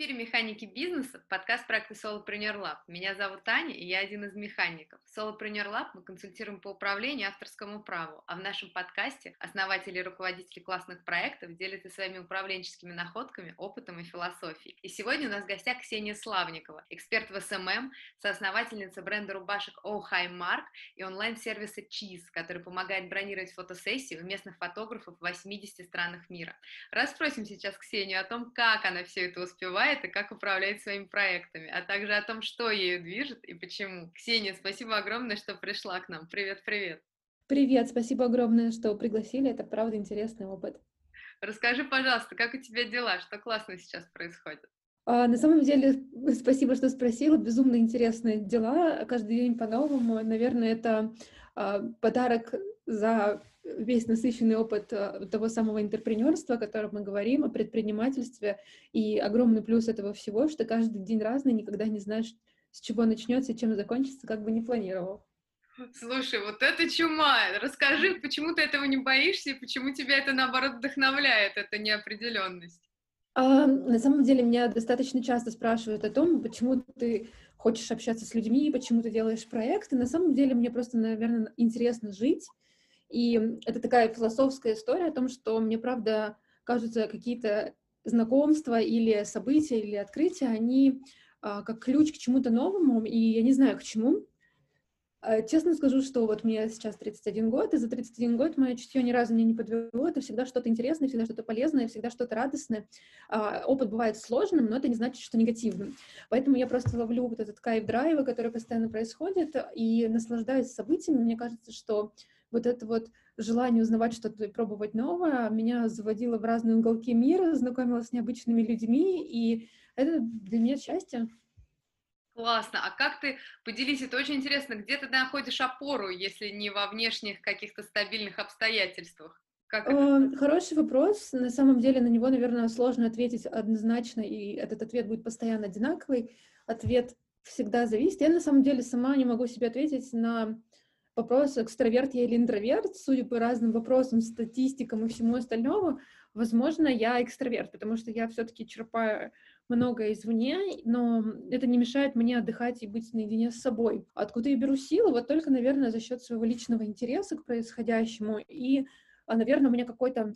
эфире «Механики бизнеса», подкаст проекта Solopreneur Lab. Меня зовут Таня, и я один из механиков. В Solopreneur Lab мы консультируем по управлению и авторскому праву, а в нашем подкасте основатели и руководители классных проектов делятся своими управленческими находками, опытом и философией. И сегодня у нас в гостях Ксения Славникова, эксперт в SMM, соосновательница бренда рубашек Oh Hi Mark и онлайн-сервиса Cheese, который помогает бронировать фотосессии у местных фотографов в 80 странах мира. Расспросим сейчас Ксению о том, как она все это успевает и как управляет своими проектами, а также о том, что ею движет и почему. Ксения, спасибо огромное, что пришла к нам. Привет-привет. Привет, спасибо огромное, что пригласили. Это правда интересный опыт. Расскажи, пожалуйста, как у тебя дела, что классно сейчас происходит? А, на самом деле, спасибо, что спросила. Безумно интересные дела. Каждый день по-новому. Наверное, это а, подарок за весь насыщенный опыт а, того самого интерпренерства, о котором мы говорим, о предпринимательстве. И огромный плюс этого всего, что каждый день разный, никогда не знаешь, с чего начнется и чем закончится, как бы не планировал. Слушай, вот это чума. Расскажи, почему ты этого не боишься и почему тебя это, наоборот, вдохновляет, эта неопределенность? А, на самом деле меня достаточно часто спрашивают о том, почему ты хочешь общаться с людьми, почему ты делаешь проекты. На самом деле мне просто, наверное, интересно жить. И это такая философская история о том, что мне, правда, кажутся какие-то знакомства или события, или открытия, они а, как ключ к чему-то новому, и я не знаю, к чему, Э, честно скажу, что вот мне сейчас 31 год, и за 31 год мое чутье ни разу меня не подвело. Это всегда что-то интересное, всегда что-то полезное, всегда что-то радостное. А, опыт бывает сложным, но это не значит, что негативным. Поэтому я просто ловлю вот этот кайф драйва, который постоянно происходит, и наслаждаюсь событиями. Мне кажется, что вот это вот желание узнавать что-то и пробовать новое меня заводило в разные уголки мира, знакомило с необычными людьми, и это для меня счастье. Классно. А как ты, поделись, это очень интересно, где ты находишь опору, если не во внешних каких-то стабильных обстоятельствах? Как это? Хороший вопрос. На самом деле на него, наверное, сложно ответить однозначно, и этот ответ будет постоянно одинаковый. Ответ всегда зависит. Я на самом деле сама не могу себе ответить на вопрос, экстраверт я или интроверт, судя по разным вопросам, статистикам и всему остальному, возможно, я экстраверт, потому что я все-таки черпаю многое извне, но это не мешает мне отдыхать и быть наедине с собой. Откуда я беру силы? Вот только, наверное, за счет своего личного интереса к происходящему и наверное, у меня какой-то...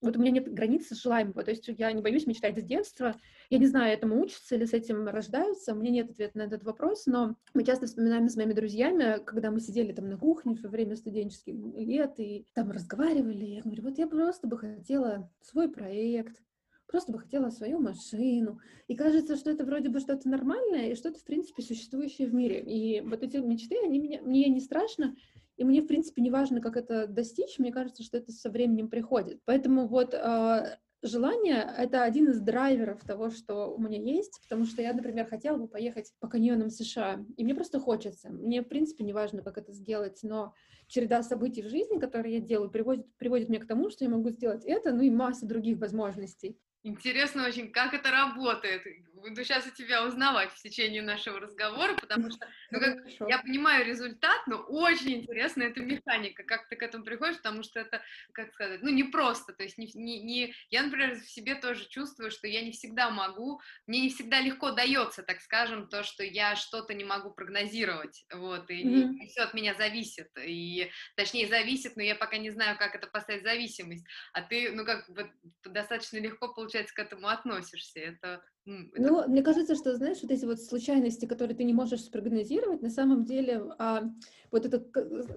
Вот у меня нет границы желаемого, то есть я не боюсь мечтать с детства. Я не знаю, этому учатся или с этим рождаются, у меня нет ответа на этот вопрос, но мы часто вспоминаем с моими друзьями, когда мы сидели там на кухне во время студенческих лет и там разговаривали, я говорю, вот я просто бы хотела свой проект, просто бы хотела свою машину. И кажется, что это вроде бы что-то нормальное и что-то, в принципе, существующее в мире. И вот эти мечты, они меня, мне не страшно, и мне, в принципе, не важно, как это достичь, мне кажется, что это со временем приходит. Поэтому вот э, желание — это один из драйверов того, что у меня есть, потому что я, например, хотела бы поехать по каньонам США, и мне просто хочется. Мне, в принципе, не важно, как это сделать, но череда событий в жизни, которые я делаю, приводит, приводит меня к тому, что я могу сделать это, ну и масса других возможностей. Интересно очень, как это работает. Буду сейчас у тебя узнавать в течение нашего разговора, потому что ну, как, я понимаю результат, но очень интересна эта механика, как ты к этому приходишь, потому что это, как сказать, ну не просто, то есть не, не, не, я, например, в себе тоже чувствую, что я не всегда могу, мне не всегда легко дается, так скажем, то, что я что-то не могу прогнозировать, вот, и, mm-hmm. и, все от меня зависит, и точнее зависит, но я пока не знаю, как это поставить зависимость, а ты, ну как бы достаточно легко получается, к этому относишься? Это, это... Ну, мне кажется, что, знаешь, вот эти вот случайности, которые ты не можешь спрогнозировать, на самом деле, а, вот это,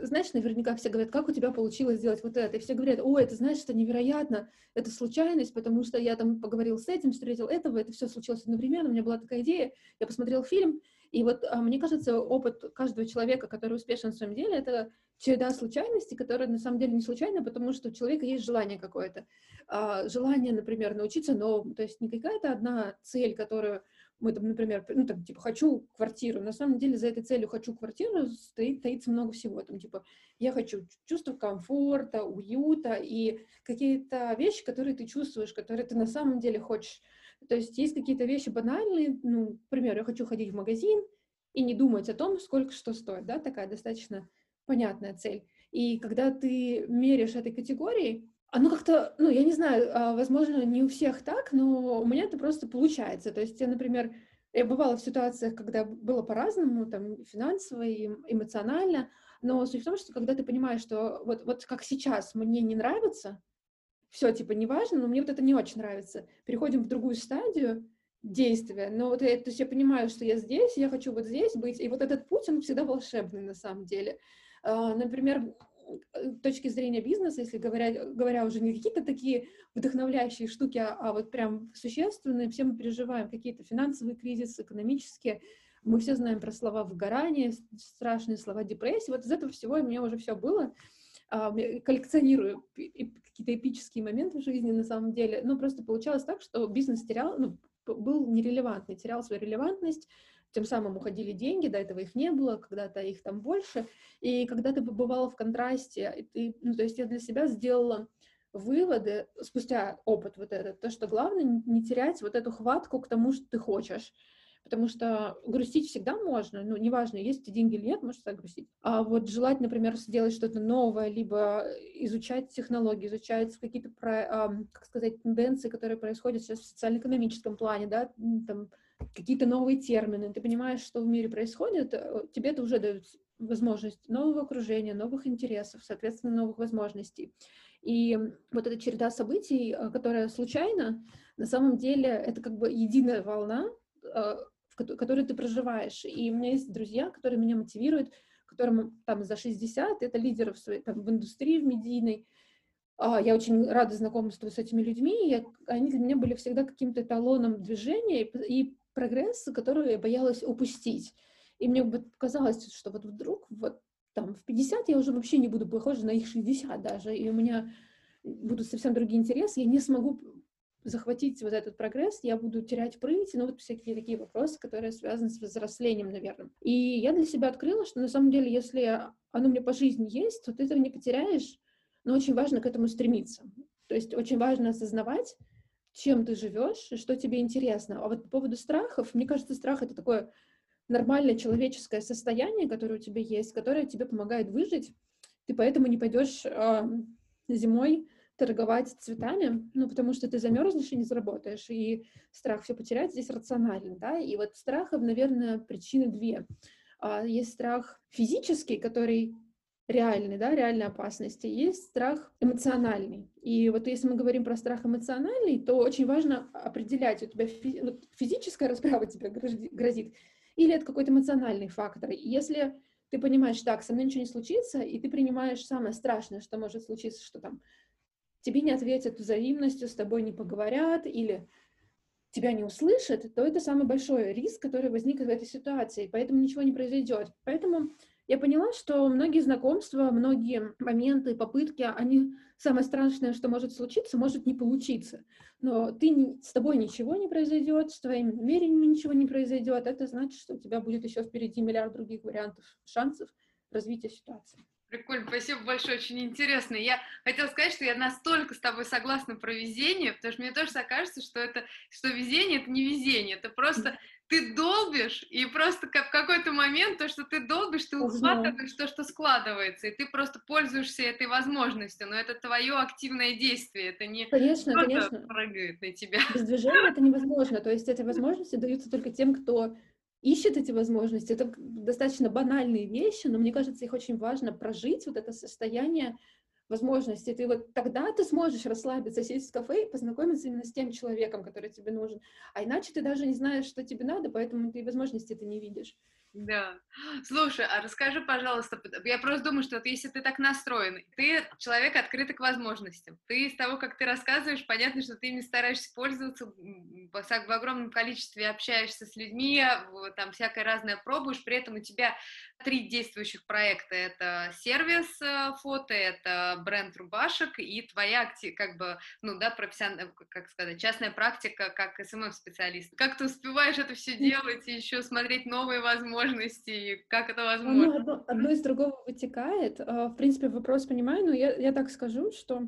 знаешь, наверняка все говорят, как у тебя получилось сделать вот это, и все говорят, ой, это, знаешь, это невероятно, это случайность, потому что я там поговорил с этим, встретил этого, это все случилось одновременно, у меня была такая идея, я посмотрел фильм, и вот а, мне кажется, опыт каждого человека, который успешен в своем деле, это череда случайностей, которые на самом деле не случайны, потому что у человека есть желание какое-то. А, желание, например, научиться новому. То есть не какая-то одна цель, которую мы там, например, ну, там, типа, хочу квартиру. На самом деле за этой целью хочу квартиру стоит, таится много всего. Там, типа, я хочу чувство комфорта, уюта и какие-то вещи, которые ты чувствуешь, которые ты на самом деле хочешь. То есть есть какие-то вещи банальные, ну, например, я хочу ходить в магазин и не думать о том, сколько что стоит, да, такая достаточно понятная цель. И когда ты меряешь этой категорией, оно как-то, ну, я не знаю, а, возможно, не у всех так, но у меня это просто получается. То есть я, например, я бывала в ситуациях, когда было по-разному, там, финансово и эмоционально, но суть в том, что когда ты понимаешь, что вот, вот как сейчас мне не нравится, все, типа, неважно, но мне вот это не очень нравится, переходим в другую стадию действия, но вот я, то есть я понимаю, что я здесь, я хочу вот здесь быть, и вот этот путь, он всегда волшебный на самом деле. Uh, например, точки зрения бизнеса, если говоря, говоря уже не какие-то такие вдохновляющие штуки, а, а вот прям существенные, все мы переживаем какие-то финансовые кризисы, экономические, мы все знаем про слова выгорания, страшные слова депрессии, вот из этого всего у меня уже все было, а, коллекционирую какие-то эпические моменты в жизни на самом деле, но просто получалось так, что бизнес терял, ну, был нерелевантный, терял свою релевантность, тем самым уходили деньги, до этого их не было, когда-то их там больше, и когда ты побывала в контрасте, ты, ну, то есть я для себя сделала выводы спустя опыт вот этот, то, что главное не терять вот эту хватку к тому, что ты хочешь, потому что грустить всегда можно, ну, неважно, есть эти деньги или нет, можешь всегда грустить. А вот желать, например, сделать что-то новое, либо изучать технологии, изучать какие-то, как сказать, тенденции, которые происходят сейчас в социально-экономическом плане, да, там, какие-то новые термины, ты понимаешь, что в мире происходит, э, тебе это уже дает возможность нового окружения, новых интересов, соответственно, новых возможностей. И вот эта череда событий, э, которая случайна, на самом деле это как бы единая волна, э, в которой ты проживаешь. И у меня есть друзья, которые меня мотивируют, которым там за 60, это лидеры в, своей, там, в индустрии, в медийной. А, я очень рада знакомству с этими людьми, и они для меня были всегда каким-то эталоном движения и прогресс, который я боялась упустить. И мне бы казалось, что вот вдруг вот там в 50 я уже вообще не буду похожа на их 60 даже, и у меня будут совсем другие интересы, я не смогу захватить вот этот прогресс, я буду терять прыть, ну вот всякие такие вопросы, которые связаны с взрослением, наверное. И я для себя открыла, что на самом деле, если оно мне по жизни есть, то ты этого не потеряешь, но очень важно к этому стремиться. То есть очень важно осознавать, чем ты живешь и что тебе интересно. А вот по поводу страхов, мне кажется, страх — это такое нормальное человеческое состояние, которое у тебя есть, которое тебе помогает выжить. Ты поэтому не пойдешь э, зимой торговать цветами, ну, потому что ты замерзнешь и не заработаешь, и страх все потерять здесь рационален, да, и вот страхов, наверное, причины две. А, есть страх физический, который реальный, да, реальной опасности, есть страх эмоциональный. И вот если мы говорим про страх эмоциональный, то очень важно определять, у тебя физическая расправа тебе грозит, или это какой-то эмоциональный фактор. И если ты понимаешь, так, со мной ничего не случится, и ты принимаешь самое страшное, что может случиться, что там тебе не ответят взаимностью, с тобой не поговорят, или тебя не услышат, то это самый большой риск, который возник в этой ситуации, поэтому ничего не произойдет. Поэтому я поняла, что многие знакомства, многие моменты, попытки, они самое страшное, что может случиться, может не получиться. Но ты, с тобой ничего не произойдет, с твоими намерениями ничего не произойдет. Это значит, что у тебя будет еще впереди миллиард других вариантов, шансов развития ситуации. Прикольно, спасибо большое, очень интересно. Я хотела сказать, что я настолько с тобой согласна про везение, потому что мне тоже кажется, что это, что везение это не везение, это просто ты долбишь, и просто как в какой-то момент то, что ты долбишь, ты ухватываешь то, что складывается, и ты просто пользуешься этой возможностью, но это твое активное действие, это не конечно, конечно. прыгает на тебя. Без движения это невозможно, то есть эти возможности даются только тем, кто ищет эти возможности. Это достаточно банальные вещи, но мне кажется, их очень важно прожить, вот это состояние возможности, ты вот тогда ты сможешь расслабиться, сесть в кафе и познакомиться именно с тем человеком, который тебе нужен. А иначе ты даже не знаешь, что тебе надо, поэтому ты возможности это не видишь. Да. Слушай, а расскажи, пожалуйста, я просто думаю, что вот если ты так настроен, ты человек открытый к возможностям, ты из того, как ты рассказываешь, понятно, что ты ими стараешься пользоваться в огромном количестве, общаешься с людьми, там всякое разное пробуешь, при этом у тебя три действующих проекта. Это сервис э, фото, это бренд рубашек и твоя, как бы, ну да, профессиональная, как сказать, частная практика как SMM-специалист. Как ты успеваешь это все делать и еще смотреть новые возможности, как это возможно? Ну, одно, одно из другого вытекает. А, в принципе, вопрос понимаю, но я, я так скажу, что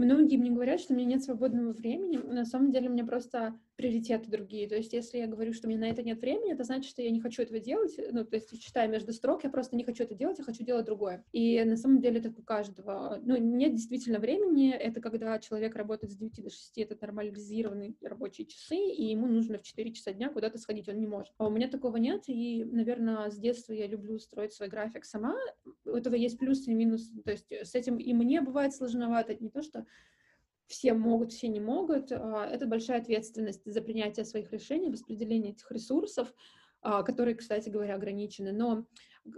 Многие мне говорят, что у меня нет свободного времени. На самом деле, мне просто приоритеты другие. То есть, если я говорю, что мне на это нет времени, это значит, что я не хочу этого делать. Ну, то есть, читая между строк, я просто не хочу это делать, я хочу делать другое. И на самом деле это у каждого. Ну, нет действительно времени. Это когда человек работает с 9 до 6, это нормализированные рабочие часы, и ему нужно в 4 часа дня куда-то сходить, он не может. А у меня такого нет, и, наверное, с детства я люблю строить свой график сама. У этого есть плюсы и минусы. То есть с этим и мне бывает сложновато. Не то, что все могут, все не могут. А, это большая ответственность за принятие своих решений, распределение этих ресурсов, а, которые, кстати говоря, ограничены. Но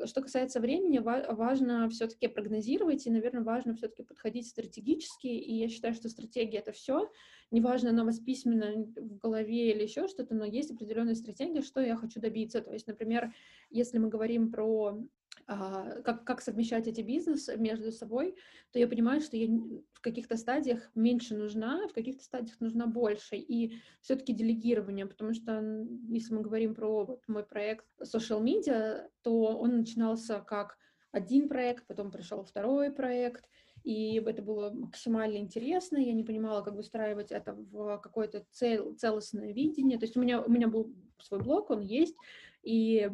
что касается времени, важно все-таки прогнозировать, и, наверное, важно все-таки подходить стратегически, и я считаю, что стратегия — это все. Неважно, она у вас письменно в голове или еще что-то, но есть определенная стратегия, что я хочу добиться. То есть, например, если мы говорим про как, как совмещать эти бизнесы между собой, то я понимаю, что я в каких-то стадиях меньше нужна, в каких-то стадиях нужна больше. И все-таки делегирование, потому что если мы говорим про вот мой проект social media, то он начинался как один проект, потом пришел второй проект, и это было максимально интересно, я не понимала, как выстраивать это в какое-то цел, целостное видение, то есть у меня, у меня был свой блог, он есть, и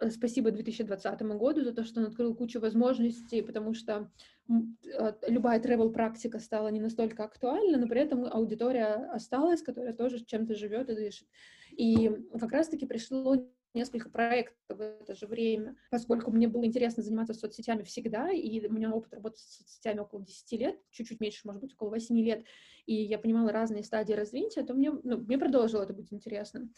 э, спасибо 2020 году за то, что он открыл кучу возможностей, потому что э, любая travel практика стала не настолько актуальна, но при этом аудитория осталась, которая тоже чем-то живет и дышит. И как раз-таки пришло несколько проектов в это же время, поскольку мне было интересно заниматься соцсетями всегда, и у меня опыт работы с соцсетями около 10 лет, чуть-чуть меньше, может быть, около 8 лет, и я понимала разные стадии развития, то мне, ну, мне продолжило это быть интересным.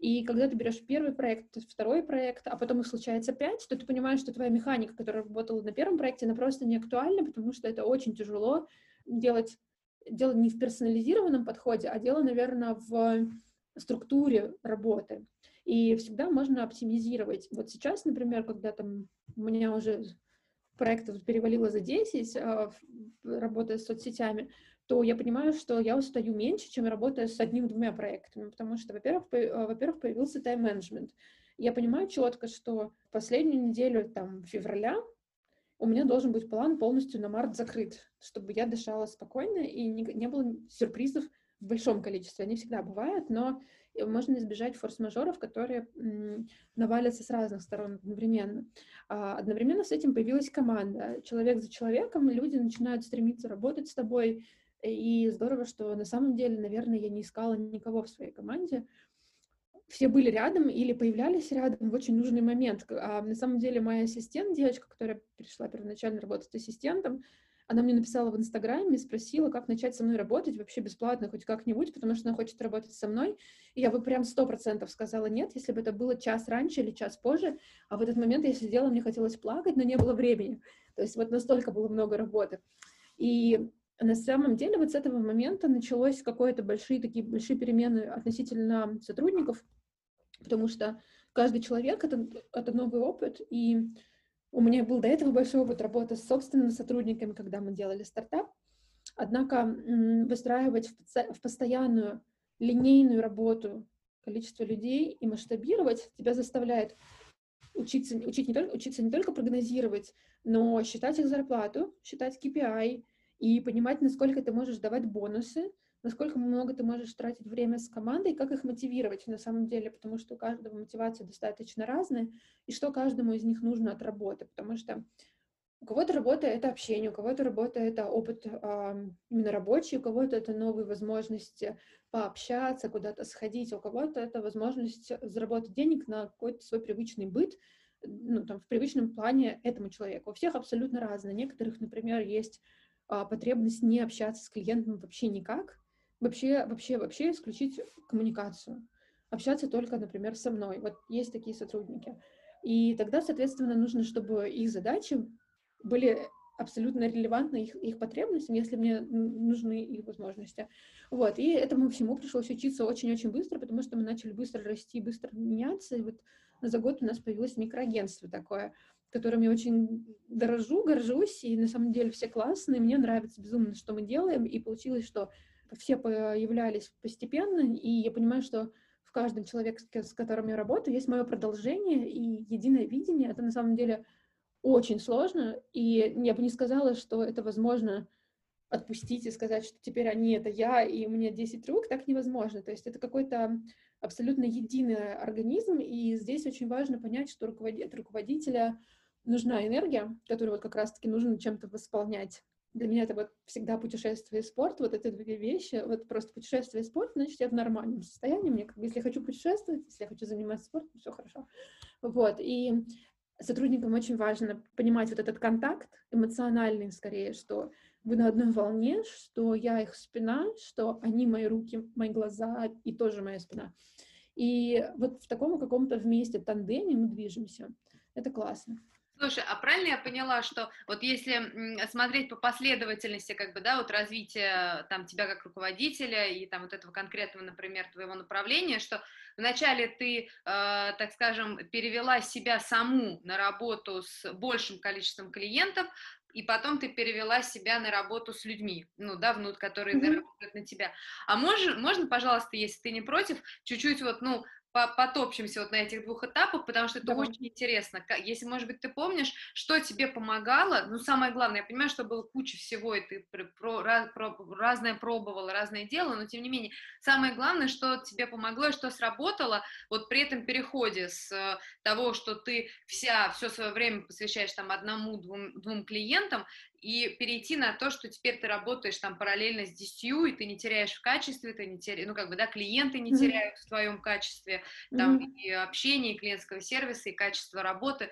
И когда ты берешь первый проект, второй проект, а потом их случается пять, то ты понимаешь, что твоя механика, которая работала на первом проекте, она просто не актуальна, потому что это очень тяжело делать, дело не в персонализированном подходе, а дело, наверное, в структуре работы. И всегда можно оптимизировать. Вот сейчас, например, когда там у меня уже проектов перевалило за 10, а, работая с соцсетями, то я понимаю, что я устаю меньше, чем работая с одним-двумя проектами, потому что, во-первых, по, э, во-первых, появился тайм-менеджмент. Я понимаю четко, что последнюю неделю там февраля у меня должен быть план полностью на март закрыт, чтобы я дышала спокойно и не, не было сюрпризов в большом количестве. Они всегда бывают, но можно избежать форс-мажоров, которые навалятся с разных сторон одновременно. А, одновременно с этим появилась команда. Человек за человеком, люди начинают стремиться работать с тобой, и здорово, что на самом деле, наверное, я не искала никого в своей команде. Все были рядом или появлялись рядом в очень нужный момент. А на самом деле моя ассистент, девочка, которая пришла первоначально работать ассистентом, она мне написала в Инстаграме, спросила, как начать со мной работать вообще бесплатно, хоть как-нибудь, потому что она хочет работать со мной. И я бы прям сто процентов сказала нет, если бы это было час раньше или час позже. А в этот момент я сидела, мне хотелось плакать, но не было времени. То есть вот настолько было много работы. И на самом деле вот с этого момента началось какое-то большие такие большие перемены относительно сотрудников, потому что каждый человек это, это новый опыт, и у меня был до этого большой опыт работы с собственными сотрудниками, когда мы делали стартап. Однако выстраивать в постоянную линейную работу количество людей и масштабировать тебя заставляет учиться, учить не только, учиться не только прогнозировать, но считать их зарплату, считать KPI, и понимать, насколько ты можешь давать бонусы, насколько много ты можешь тратить время с командой, как их мотивировать на самом деле, потому что у каждого мотивация достаточно разная, и что каждому из них нужно от работы, потому что у кого-то работа — это общение, у кого-то работа — это опыт э, именно рабочий, у кого-то это новые возможности пообщаться, куда-то сходить, а у кого-то это возможность заработать денег на какой-то свой привычный быт, ну, там, в привычном плане этому человеку. У всех абсолютно разные. Некоторых, например, есть потребность не общаться с клиентом вообще никак, вообще, вообще, вообще исключить коммуникацию, общаться только, например, со мной. Вот есть такие сотрудники. И тогда, соответственно, нужно, чтобы их задачи были абсолютно релевантны их, их потребностям, если мне нужны их возможности. Вот, и этому всему пришлось учиться очень-очень быстро, потому что мы начали быстро расти, быстро меняться, и вот за год у нас появилось микроагентство такое, которым я очень дорожу, горжусь, и на самом деле все классные, мне нравится безумно, что мы делаем, и получилось, что все появлялись постепенно, и я понимаю, что в каждом человеке, с которым я работаю, есть мое продолжение и единое видение. Это на самом деле очень сложно, и я бы не сказала, что это возможно отпустить и сказать, что теперь они — это я, и у меня 10 рук, так невозможно. То есть это какой-то абсолютно единый организм, и здесь очень важно понять, что от руководителя нужна энергия, которую вот как раз-таки нужно чем-то восполнять. Для меня это вот всегда путешествие и спорт, вот эти две вещи, вот просто путешествие и спорт, значит, я в нормальном состоянии, мне как бы, если я хочу путешествовать, если я хочу заниматься спортом, все хорошо. Вот, и сотрудникам очень важно понимать вот этот контакт, эмоциональный скорее, что вы на одной волне, что я их спина, что они мои руки, мои глаза и тоже моя спина. И вот в таком каком-то вместе тандеме мы движемся. Это классно. Слушай, а правильно я поняла, что вот если смотреть по последовательности, как бы, да, вот развития там тебя как руководителя и там вот этого конкретного, например, твоего направления, что вначале ты, э, так скажем, перевела себя саму на работу с большим количеством клиентов, и потом ты перевела себя на работу с людьми, ну, да, внут, которые mm-hmm. работают на тебя. А можно, можно, пожалуйста, если ты не против, чуть-чуть вот, ну, потопчемся вот на этих двух этапах, потому что это Давай. очень интересно. Если, может быть, ты помнишь, что тебе помогало, ну, самое главное, я понимаю, что было куча всего, и ты про, про, про, разное пробовала, разное делала, но, тем не менее, самое главное, что тебе помогло и что сработало вот при этом переходе с э, того, что ты вся, все свое время посвящаешь там одному-двум двум клиентам, и перейти на то, что теперь ты работаешь там параллельно с десятью, и ты не теряешь в качестве, ты не теряешь, ну, как бы, да, клиенты не теряют mm-hmm. в твоем качестве, там, mm-hmm. и общение, и клиентского сервиса, и качество работы,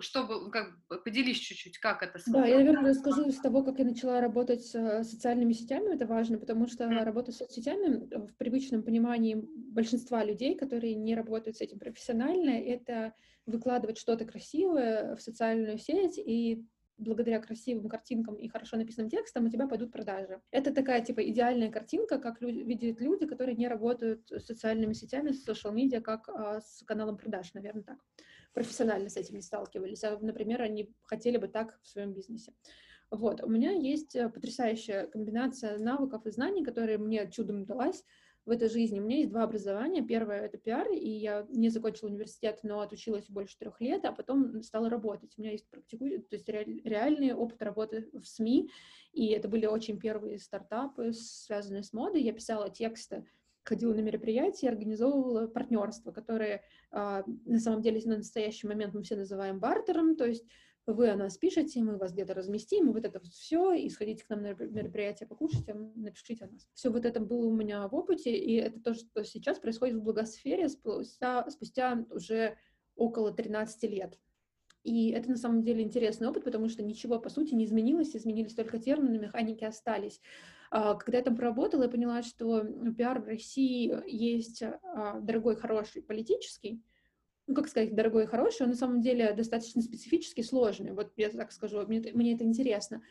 чтобы, ну, как поделись чуть-чуть, как это Да, я, наверное, расскажу с того, как я начала работать с э, социальными сетями, это важно, потому что mm-hmm. работа с соцсетями в привычном понимании большинства людей, которые не работают с этим профессионально, это выкладывать что-то красивое в социальную сеть, и благодаря красивым картинкам и хорошо написанным текстам у тебя пойдут продажи. Это такая, типа, идеальная картинка, как люди, видят люди, которые не работают с социальными сетями, с social медиа, как а, с каналом продаж, наверное, так. Профессионально с этим не сталкивались. А, например, они хотели бы так в своем бизнесе. Вот, у меня есть э, потрясающая комбинация навыков и знаний, которые мне чудом далась в этой жизни. У меня есть два образования. Первое — это пиар, и я не закончила университет, но отучилась больше трех лет, а потом стала работать. У меня есть практику... то есть реальный опыт работы в СМИ, и это были очень первые стартапы, связанные с модой. Я писала тексты, ходила на мероприятия, организовывала партнерства, которые а, на самом деле на настоящий момент мы все называем бартером, то есть вы о нас пишете, мы вас где-то разместим, и вот это все, и сходите к нам на мероприятие, покушайте, напишите о нас. Все вот это было у меня в опыте, и это то, что сейчас происходит в благосфере спустя, спустя уже около 13 лет. И это на самом деле интересный опыт, потому что ничего, по сути, не изменилось, изменились только термины, механики остались. А, когда я там проработала, я поняла, что пиар в России есть а, дорогой, хороший, политический, ну, как сказать, дорогой и хороший, он на самом деле достаточно специфически сложный. Вот я так скажу, мне, мне это интересно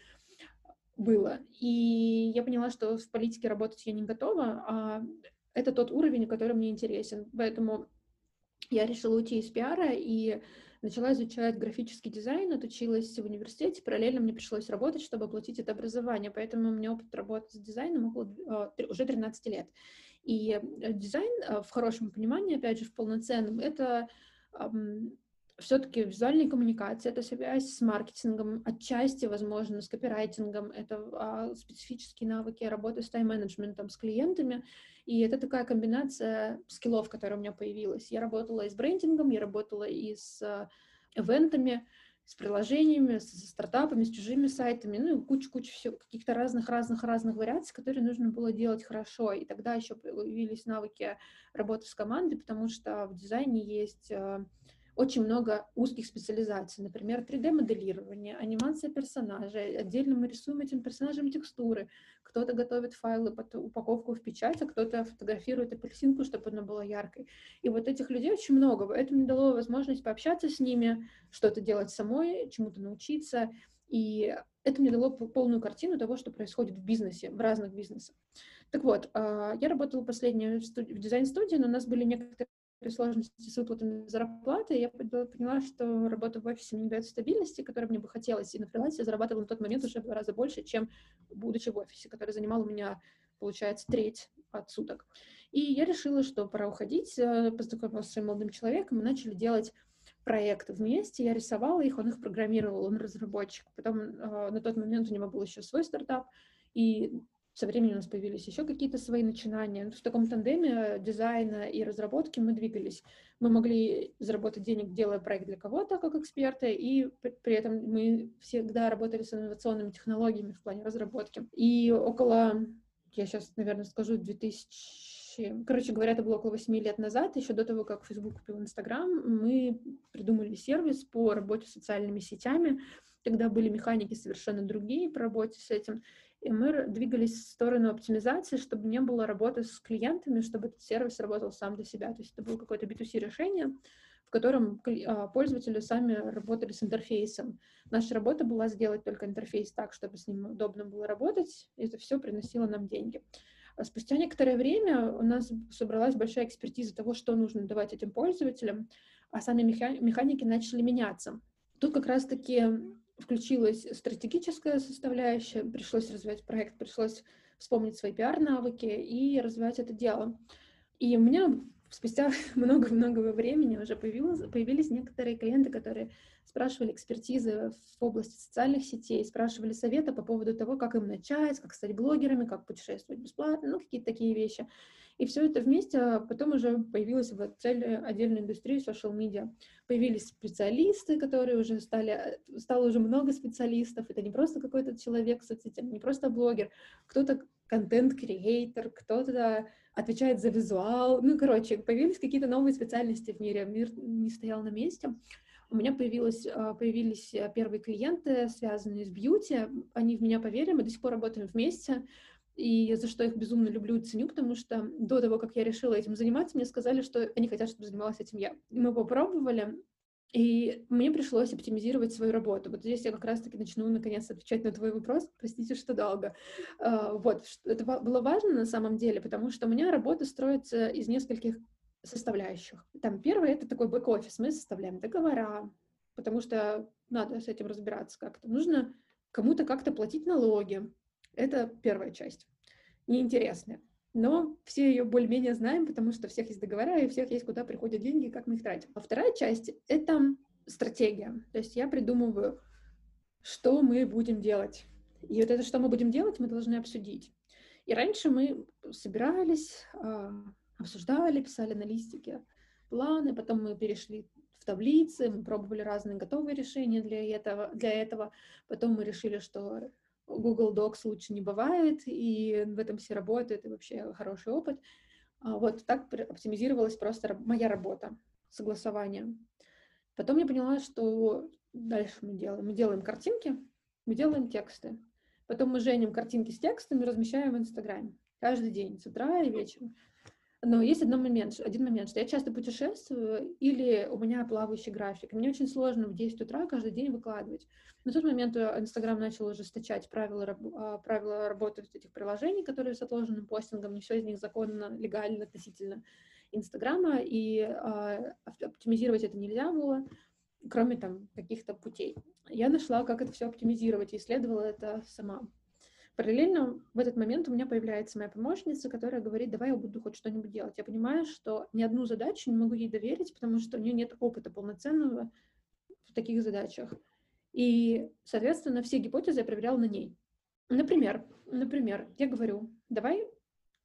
было. И я поняла, что в политике работать я не готова, а это тот уровень, который мне интересен. Поэтому я решила уйти из пиара и начала изучать графический дизайн, отучилась в университете, параллельно мне пришлось работать, чтобы оплатить это образование, поэтому у меня опыт работы с дизайном около, а, уже 13 лет. И э, дизайн а, в хорошем понимании, опять же, в полноценном, это все-таки визуальная коммуникация, это связь с маркетингом, отчасти, возможно, с копирайтингом, это а, специфические навыки работы с тайм-менеджментом, с клиентами, и это такая комбинация скиллов, которая у меня появилась. Я работала и с брендингом, я работала и с а, ивентами, с приложениями, с, с стартапами, с чужими сайтами, ну куча-куча все, каких-то разных-разных-разных вариаций, которые нужно было делать хорошо. И тогда еще появились навыки работы с командой, потому что в дизайне есть а, очень много узких специализаций, например, 3D-моделирование, анимация персонажей, отдельно мы рисуем этим персонажам текстуры, кто-то готовит файлы под упаковку в печать, а кто-то фотографирует апельсинку, чтобы она была яркой. И вот этих людей очень много, это мне дало возможность пообщаться с ними, что-то делать самой, чему-то научиться, и это мне дало полную картину того, что происходит в бизнесе, в разных бизнесах. Так вот, а, я работала последнее в дизайн-студии, но у нас были некоторые при сложности с выплатами зарплаты, я поняла, что работа в офисе мне не дает стабильности, которой мне бы хотелось, и на фрилансе я зарабатывала на тот момент уже в два раза больше, чем будучи в офисе, который занимал у меня, получается, треть от суток. И я решила, что пора уходить, э, познакомилась с своим молодым человеком, мы начали делать проекты вместе, я рисовала их, он их программировал, он разработчик. Потом э, на тот момент у него был еще свой стартап, И со временем у нас появились еще какие-то свои начинания. В таком тандеме дизайна и разработки мы двигались. Мы могли заработать денег, делая проект для кого-то как эксперты, и при этом мы всегда работали с инновационными технологиями в плане разработки. И около, я сейчас, наверное, скажу, 2000 короче говоря, это было около 8 лет назад, еще до того, как Facebook купил Instagram, мы придумали сервис по работе с социальными сетями. Тогда были механики совершенно другие по работе с этим и мы двигались в сторону оптимизации, чтобы не было работы с клиентами, чтобы этот сервис работал сам для себя. То есть это было какое-то B2C решение, в котором а, пользователи сами работали с интерфейсом. Наша работа была сделать только интерфейс так, чтобы с ним удобно было работать, и это все приносило нам деньги. А спустя некоторое время у нас собралась большая экспертиза того, что нужно давать этим пользователям, а сами механики начали меняться. Тут как раз-таки включилась стратегическая составляющая, пришлось развивать проект, пришлось вспомнить свои пиар-навыки и развивать это дело. И у меня спустя много-много времени уже появилось, появились некоторые клиенты, которые спрашивали экспертизы в области социальных сетей, спрашивали совета по поводу того, как им начать, как стать блогерами, как путешествовать бесплатно, ну, какие-то такие вещи. И все это вместе а потом уже появилась в цель отдельной индустрии social media. Появились специалисты, которые уже стали, стало уже много специалистов. Это не просто какой-то человек в соцсетях, не просто блогер, кто-то контент-креатор, кто-то отвечает за визуал. Ну, короче, появились какие-то новые специальности в мире, мир не стоял на месте. У меня появилось, а, появились первые клиенты, связанные с бьюти. Они в меня поверили, мы до сих пор работаем вместе и за что их безумно люблю и ценю, потому что до того, как я решила этим заниматься, мне сказали, что они хотят, чтобы занималась этим я. Мы попробовали, и мне пришлось оптимизировать свою работу. Вот здесь я как раз-таки начну, наконец, отвечать на твой вопрос. Простите, что долго. А, вот, это было важно на самом деле, потому что у меня работа строится из нескольких составляющих. Там первое — это такой бэк-офис. Мы составляем договора, потому что надо с этим разбираться как-то. Нужно кому-то как-то платить налоги, это первая часть, неинтересная. Но все ее более-менее знаем, потому что у всех есть договора, и у всех есть куда приходят деньги, как мы их тратим. А вторая часть — это стратегия. То есть я придумываю, что мы будем делать. И вот это, что мы будем делать, мы должны обсудить. И раньше мы собирались, а, обсуждали, писали на листике планы, потом мы перешли в таблицы, мы пробовали разные готовые решения для этого, для этого. Потом мы решили, что Google Docs лучше не бывает, и в этом все работают, и вообще хороший опыт. А вот так оптимизировалась просто моя работа, согласование. Потом я поняла, что дальше мы делаем. Мы делаем картинки, мы делаем тексты. Потом мы женим картинки с текстами, размещаем в Инстаграме каждый день, с утра и вечером. Но есть один момент, один момент, что я часто путешествую или у меня плавающий график. Мне очень сложно в 10 утра каждый день выкладывать. На тот момент э, Инстаграм начал ужесточать правила, а, правила работы этих приложений, которые с отложенным постингом. Не все из них законно, легально относительно Инстаграма, и а, оптимизировать это нельзя было, кроме там каких-то путей. Я нашла, как это все оптимизировать, и исследовала это сама. Параллельно в этот момент у меня появляется моя помощница, которая говорит, давай я буду хоть что-нибудь делать. Я понимаю, что ни одну задачу не могу ей доверить, потому что у нее нет опыта полноценного в таких задачах. И, соответственно, все гипотезы я проверяла на ней. Например, например, я говорю, давай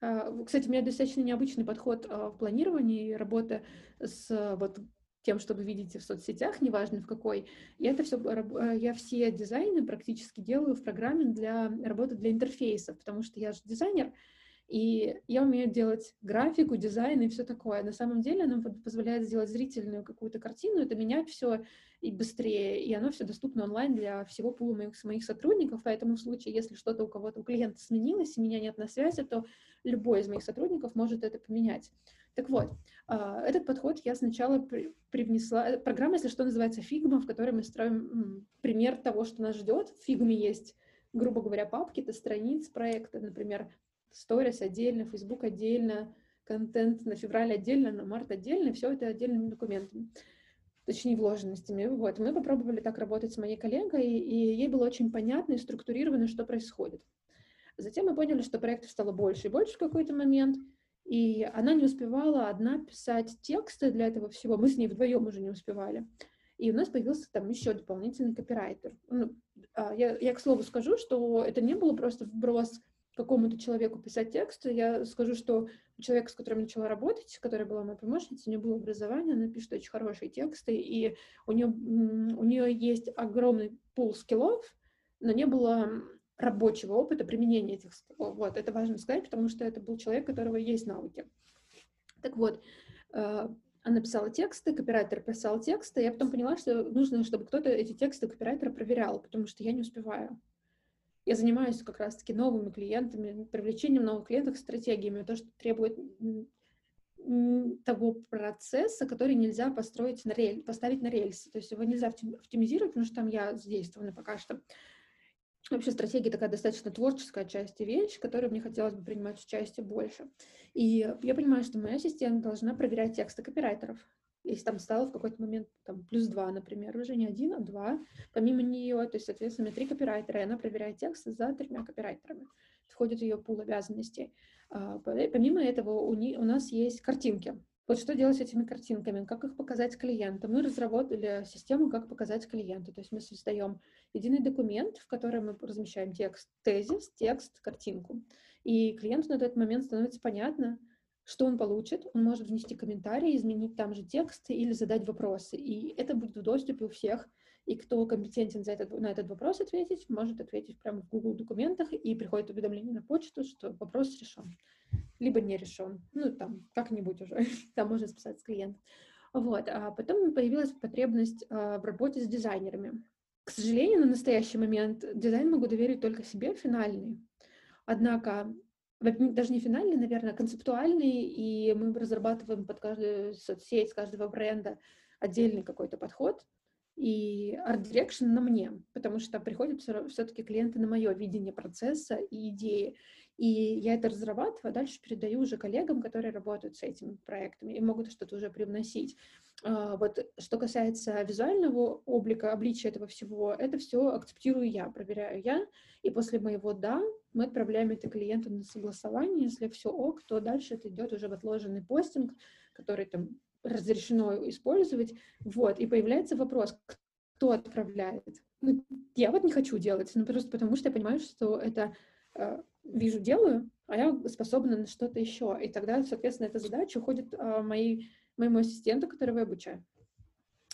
а, кстати, у меня достаточно необычный подход а, в планировании работы с вот тем, что вы видите в соцсетях, неважно в какой. Я это все, э, я все дизайны практически делаю в программе для работы для интерфейсов, потому что я же дизайнер, и я умею делать графику, дизайн и все такое. На самом деле оно позволяет сделать зрительную какую-то картину, это менять все и быстрее, и оно все доступно онлайн для всего пула моих, моих сотрудников, поэтому в случае, если что-то у кого-то, у клиента сменилось, и меня нет на связи, то любой из моих сотрудников может это поменять. Так вот, а, этот подход я сначала привнесла. Э, программа, если что, называется Figma, в которой мы строим пример того, что нас ждет. В Figma есть, грубо говоря, папки, это страниц проекта, например, Stories отдельно, Facebook отдельно, контент на февраль отдельно, на март отдельно, все это отдельными документами, точнее вложенностями. Вот. Мы попробовали так работать с моей коллегой, и ей было очень понятно и структурировано, что происходит. Затем мы поняли, что проектов стало больше и больше в какой-то момент — и она не успевала одна писать тексты для этого всего. Мы с ней вдвоем уже не успевали. и у нас появился там еще дополнительный копирайтер. Ну, а, я, я к слову скажу, что это не было просто вброс какому-то человеку писать текст. Я скажу, что человек, с которым я начала работать, которая была моя помощница, у нее было образование, она пишет очень хорошие тексты, и у нее, у нее есть огромный пул скиллов, но не было рабочего опыта применения этих скиллов. Вот, это важно сказать, потому что это был человек, у которого есть навыки. Так вот, э, она писала тексты, копирайтер писал тексты, я потом поняла, что нужно, чтобы кто-то эти тексты копирайтера проверял, потому что я не успеваю. Я занимаюсь как раз-таки новыми клиентами, привлечением новых клиентов, стратегиями, то, что требует того процесса, который нельзя построить на рель, поставить на рельсы. То есть его нельзя оптимизировать, потому что там я задействована пока что. Вообще стратегия такая достаточно творческая часть и вещь, в которой мне хотелось бы принимать участие больше. И я понимаю, что моя ассистент должна проверять тексты копирайтеров. Если там стало в какой-то момент там, плюс два, например, уже не один, а два, помимо нее, то есть, соответственно, три копирайтера, и она проверяет тексты за тремя копирайтерами. Входит в ее пул обязанностей. А, помимо этого у, не, у нас есть картинки. Вот что делать с этими картинками, как их показать клиенту. Мы разработали систему, как показать клиенту. То есть мы создаем единый документ, в котором мы размещаем текст, тезис, текст, картинку. И клиенту на тот момент становится понятно, что он получит. Он может внести комментарии, изменить там же тексты или задать вопросы. И это будет в доступе у всех. И кто компетентен за этот, на этот вопрос ответить, может ответить прямо в Google документах, и приходит уведомление на почту, что вопрос решен. Либо не решен. Ну, там, как-нибудь уже. там можно списать с клиента. Вот. А потом появилась потребность а, в работе с дизайнерами. К сожалению, на настоящий момент дизайн могу доверить только себе, финальный. Однако даже не финальный, наверное, а концептуальный, и мы разрабатываем под каждую соцсеть, каждого бренда отдельный какой-то подход, и art direction на мне, потому что приходят все-таки клиенты на мое видение процесса и идеи. И я это разрабатываю, а дальше передаю уже коллегам, которые работают с этими проектами и могут что-то уже привносить. А, вот что касается визуального облика, обличия этого всего, это все акцептирую я, проверяю я, и после моего «да» мы отправляем это клиенту на согласование. Если все ок, то дальше это идет уже в отложенный постинг, который там разрешено использовать. Вот, и появляется вопрос, кто отправляет? Ну, я вот не хочу делать, ну, просто потому что я понимаю, что это э, вижу, делаю, а я способна на что-то еще. И тогда, соответственно, эта задача уходит э, моей, моему ассистенту, которого я обучаю.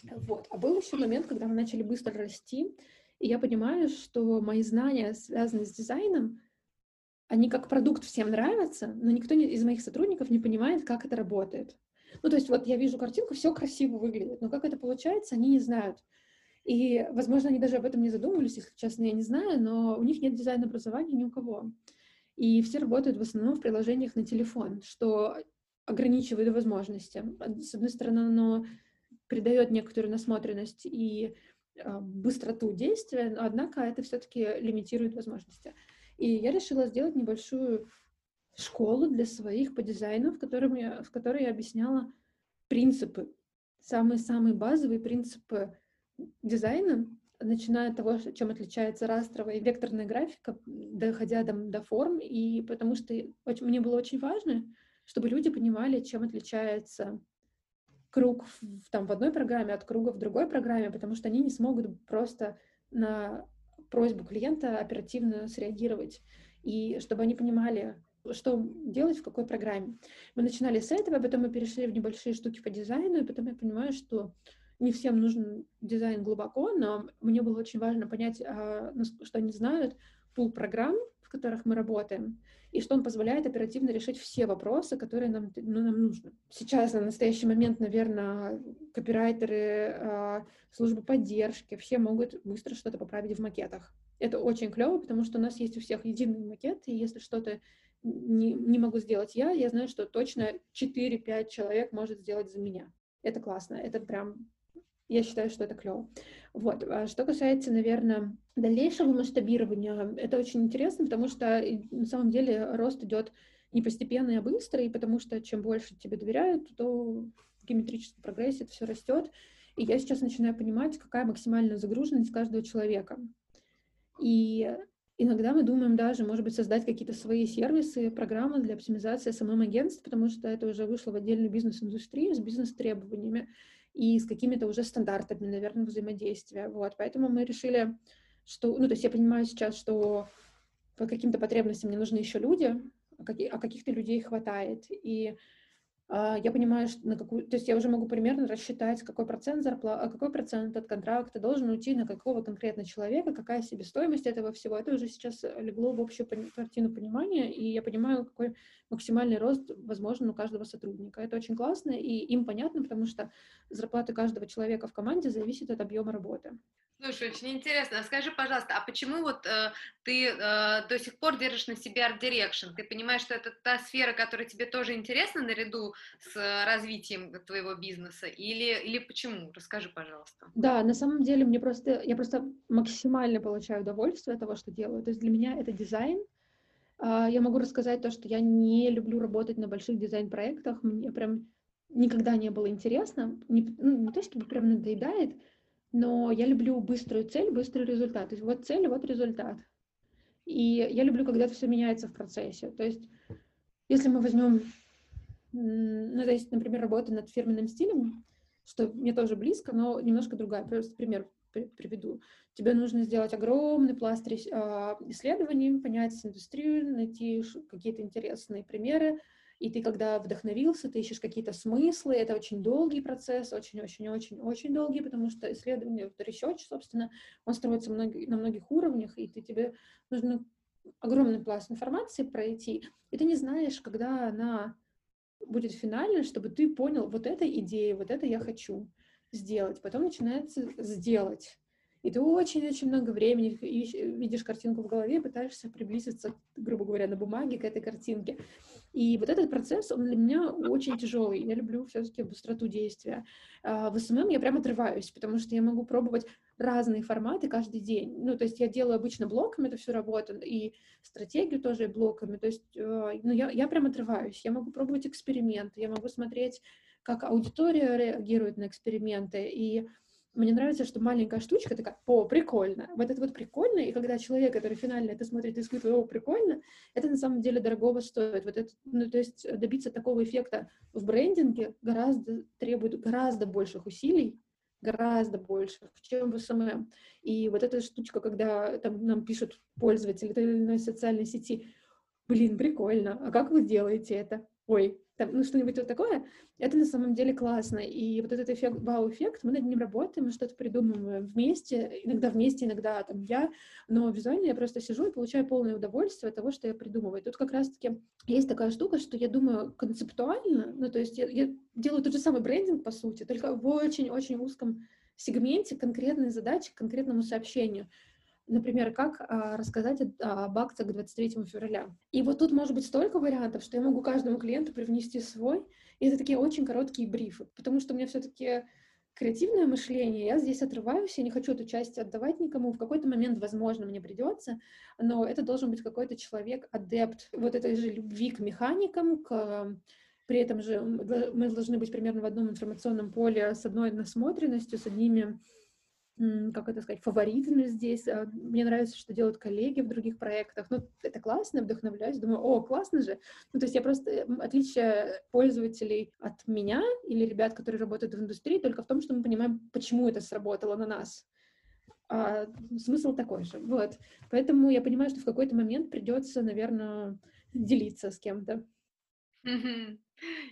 Вот. А был еще момент, когда мы начали быстро расти, и я понимаю, что мои знания, связанные с дизайном, они как продукт всем нравятся, но никто из моих сотрудников не понимает, как это работает. Ну, то есть вот я вижу картинку, все красиво выглядит, но как это получается, они не знают. И, возможно, они даже об этом не задумывались, если честно, я не знаю, но у них нет дизайн-образования ни у кого. И все работают в основном в приложениях на телефон, что ограничивает возможности. С одной стороны, оно придает некоторую насмотренность и а, быстроту действия, однако это все-таки лимитирует возможности. И я решила сделать небольшую школу для своих по дизайну, в, котором я, в которой я объясняла принципы, самые-самые базовые принципы дизайна, начиная от того, чем отличается растровая и векторная графика, доходя до, до форм, и потому что очень, мне было очень важно, чтобы люди понимали, чем отличается круг в, там, в одной программе от круга в другой программе, потому что они не смогут просто на просьбу клиента оперативно среагировать. И чтобы они понимали, что делать в какой программе. Мы начинали с этого, потом мы перешли в небольшие штуки по дизайну, и потом я понимаю, что не всем нужен дизайн глубоко, но мне было очень важно понять, а, что они знают, пул программ, в которых мы работаем, и что он позволяет оперативно решить все вопросы, которые нам, ну, нам нужны. Сейчас, на настоящий момент, наверное, копирайтеры, а, службы поддержки, все могут быстро что-то поправить в макетах. Это очень клево, потому что у нас есть у всех единый макет, и если что-то не, не могу сделать я, я знаю, что точно 4-5 человек может сделать за меня. Это классно, это прям, я считаю, что это клево. Вот. А что касается, наверное, дальнейшего масштабирования, это очень интересно, потому что на самом деле рост идет не постепенно, а быстро, и потому что чем больше тебе доверяют, то в геометрическом прогрессе это все растет. И я сейчас начинаю понимать, какая максимальная загруженность каждого человека. И Иногда мы думаем даже, может быть, создать какие-то свои сервисы, программы для оптимизации самым агентств, потому что это уже вышло в отдельную бизнес-индустрию с бизнес-требованиями. И с какими-то уже стандартами, наверное, взаимодействия. Вот, поэтому мы решили, что, ну, то есть я понимаю сейчас, что по каким-то потребностям мне нужны еще люди, а, а каких-то людей хватает. И я понимаю, что на какую, то есть я уже могу примерно рассчитать, какой процент зарплаты, какой процент от контракта должен уйти на какого конкретно человека, какая себестоимость этого всего. Это уже сейчас легло в общую картину понимания, и я понимаю, какой максимальный рост возможен у каждого сотрудника. Это очень классно, и им понятно, потому что зарплата каждого человека в команде зависит от объема работы. Слушай, очень интересно. А скажи, пожалуйста, а почему вот э, ты э, до сих пор держишь на себе Art Direction? Ты понимаешь, что это та сфера, которая тебе тоже интересна наряду с э, развитием твоего бизнеса? Или, или почему? Расскажи, пожалуйста. Да, на самом деле мне просто, я просто максимально получаю удовольствие от того, что делаю. То есть для меня это дизайн. Э, я могу рассказать то, что я не люблю работать на больших дизайн-проектах. Мне прям никогда не было интересно. Не, ну, не то, чтобы прям надоедает, но я люблю быструю цель, быстрый результат. То есть вот цель, вот результат. И я люблю, когда все меняется в процессе. То есть если мы возьмем, ну, то есть, например, работа над фирменным стилем, что мне тоже близко, но немножко другая. Просто пример приведу. Тебе нужно сделать огромный пласт а, исследований, понять индустрию, найти какие-то интересные примеры, и ты, когда вдохновился, ты ищешь какие-то смыслы, это очень долгий процесс, очень-очень-очень-очень долгий, потому что исследование, research, собственно, он строится на многих уровнях, и ты, тебе нужно огромный пласт информации пройти, и ты не знаешь, когда она будет финальной, чтобы ты понял, вот эта идея, вот это я хочу сделать. Потом начинается сделать. И ты очень-очень много времени видишь картинку в голове, пытаешься приблизиться, грубо говоря, на бумаге к этой картинке. И вот этот процесс, он для меня очень тяжелый. Я люблю все-таки быстроту действия. А, в SMM я прям отрываюсь, потому что я могу пробовать разные форматы каждый день. Ну, то есть я делаю обычно блоками это все работу, и стратегию тоже блоками. То есть а, ну, я, я прям отрываюсь. Я могу пробовать эксперименты, я могу смотреть, как аудитория реагирует на эксперименты. И мне нравится, что маленькая штучка такая, о, прикольно. Вот это вот прикольно, и когда человек, который финально это смотрит и испытывает, о, прикольно, это на самом деле дорогого стоит. Вот это, ну, то есть добиться такого эффекта в брендинге гораздо требует гораздо больших усилий, гораздо больше, чем в SMM. И вот эта штучка, когда там нам пишут пользователи той или иной социальной сети, блин, прикольно, а как вы делаете это? Ой, там, ну, что-нибудь вот такое, это на самом деле классно. И вот этот эффект, вау-эффект, мы над ним работаем, мы что-то придумываем вместе, иногда вместе, иногда там я, но визуально я просто сижу и получаю полное удовольствие от того, что я придумываю. Тут как раз-таки есть такая штука, что я думаю концептуально, ну, то есть я, я делаю тот же самый брендинг, по сути, только в очень-очень узком сегменте конкретной задачи, конкретному сообщению например, как а, рассказать об акциях к 23 февраля. И вот тут может быть столько вариантов, что я могу каждому клиенту привнести свой, и это такие очень короткие брифы, потому что у меня все-таки креативное мышление, я здесь отрываюсь, я не хочу эту часть отдавать никому, в какой-то момент, возможно, мне придется, но это должен быть какой-то человек, адепт вот этой же любви к механикам, к при этом же мы должны быть примерно в одном информационном поле с одной насмотренностью, с одними как это сказать, фаворитами здесь. А, мне нравится, что делают коллеги в других проектах. Ну, это классно, вдохновляюсь. Думаю, о, классно же. Ну, то есть я просто... Отличие пользователей от меня или ребят, которые работают в индустрии, только в том, что мы понимаем, почему это сработало на нас. А смысл такой же. Вот. Поэтому я понимаю, что в какой-то момент придется, наверное, делиться с кем-то.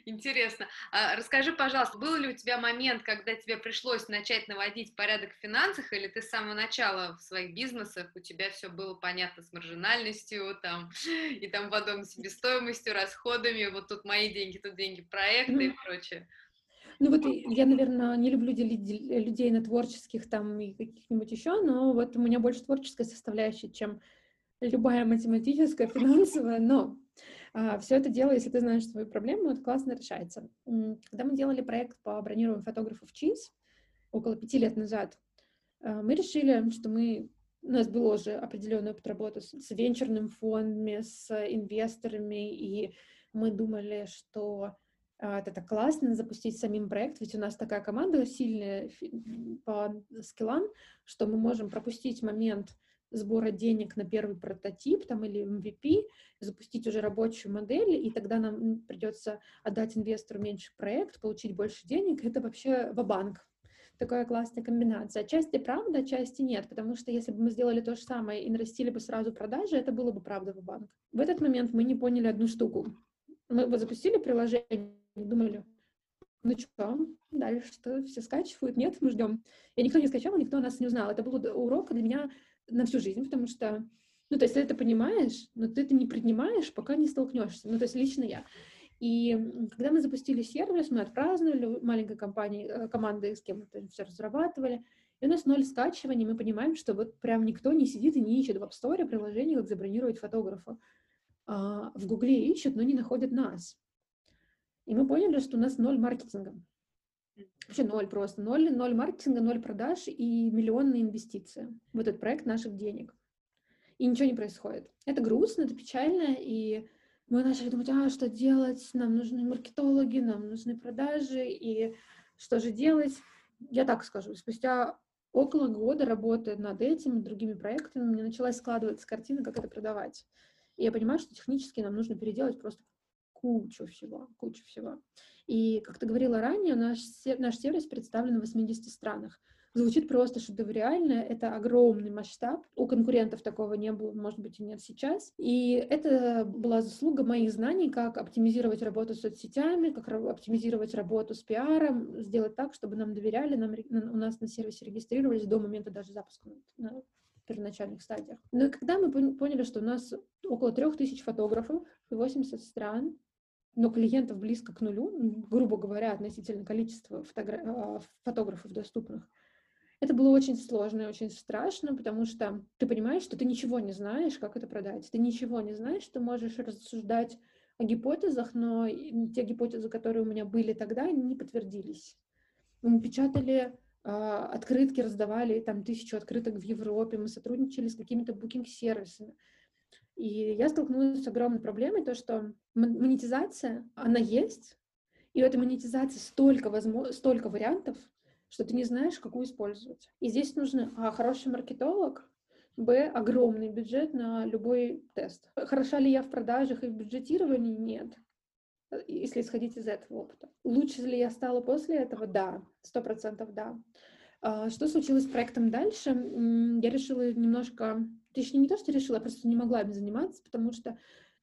Интересно. А расскажи, пожалуйста, был ли у тебя момент, когда тебе пришлось начать наводить порядок в финансах, или ты с самого начала в своих бизнесах, у тебя все было понятно с маржинальностью, там, и там потом себестоимостью, расходами, вот тут мои деньги, тут деньги проекта и прочее? Ну вот я, наверное, не люблю делить людей на творческих там и каких-нибудь еще, но вот у меня больше творческая составляющая, чем любая математическая, финансовая, но все это дело, если ты знаешь свою проблему, это классно решается. Когда мы делали проект по бронированию фотографов ЧИС около пяти лет назад, а, мы решили, что мы у нас был уже определенный опыт работы с, с венчурными фондами, с инвесторами, и мы думали, что а, это классно запустить самим проект, ведь у нас такая команда сильная по скиллам, что мы можем пропустить момент сбора денег на первый прототип там, или MVP, запустить уже рабочую модель, и тогда нам придется отдать инвестору меньше проект, получить больше денег, это вообще в банк такая классная комбинация. Отчасти правда, отчасти нет, потому что если бы мы сделали то же самое и нарастили бы сразу продажи, это было бы правда в банк. В этот момент мы не поняли одну штуку. Мы вот запустили приложение, думали, ну что, дальше что, все скачивают? Нет, мы ждем. И никто не скачал, никто нас не узнал. Это был урок для меня на всю жизнь, потому что, ну, то есть ты это понимаешь, но ты это не принимаешь, пока не столкнешься. Ну, то есть лично я. И когда мы запустили сервис, мы отпраздновали маленькой компании, э, командой, с кем мы все разрабатывали, и у нас ноль скачиваний, мы понимаем, что вот прям никто не сидит и не ищет в App Store приложение, как забронировать фотографа. А в Гугле ищут, но не находят нас. И мы поняли, что у нас ноль маркетинга. Вообще ноль просто. Ноль, ноль маркетинга, ноль продаж и миллионные инвестиции в этот проект наших денег. И ничего не происходит. Это грустно, это печально, и мы начали думать, а что делать, нам нужны маркетологи, нам нужны продажи, и что же делать? Я так скажу, спустя около года работы над этим и другими проектами, мне началась складываться картина, как это продавать. И я понимаю, что технически нам нужно переделать просто кучу всего, кучу всего. И, как ты говорила ранее, наш, наш сервис представлен в 80 странах. Звучит просто шедевриально, это огромный масштаб, у конкурентов такого не было, может быть, и нет сейчас. И это была заслуга моих знаний, как оптимизировать работу с соцсетями, как оптимизировать работу с пиаром, сделать так, чтобы нам доверяли, нам, у нас на сервисе регистрировались до момента даже запуска на первоначальных стадиях. Но ну когда мы поняли, что у нас около трех тысяч фотографов и 80 стран, но клиентов близко к нулю, грубо говоря, относительно количества фотогра- а, фотографов доступных, это было очень сложно и очень страшно, потому что ты понимаешь, что ты ничего не знаешь, как это продать. Ты ничего не знаешь, ты можешь рассуждать о гипотезах, но те гипотезы, которые у меня были тогда, не подтвердились. Мы печатали э, открытки, раздавали там тысячу открыток в Европе, мы сотрудничали с какими-то букинг-сервисами. И я столкнулась с огромной проблемой, то, что монетизация, она есть, и у этой монетизации столько, возможно, столько вариантов, что ты не знаешь, какую использовать. И здесь нужен а, хороший маркетолог, б, огромный бюджет на любой тест. Хороша ли я в продажах и в бюджетировании? Нет если исходить из этого опыта. Лучше ли я стала после этого? Да, сто процентов да. А, что случилось с проектом дальше? Я решила немножко, точнее не то, что решила, я просто не могла им заниматься, потому что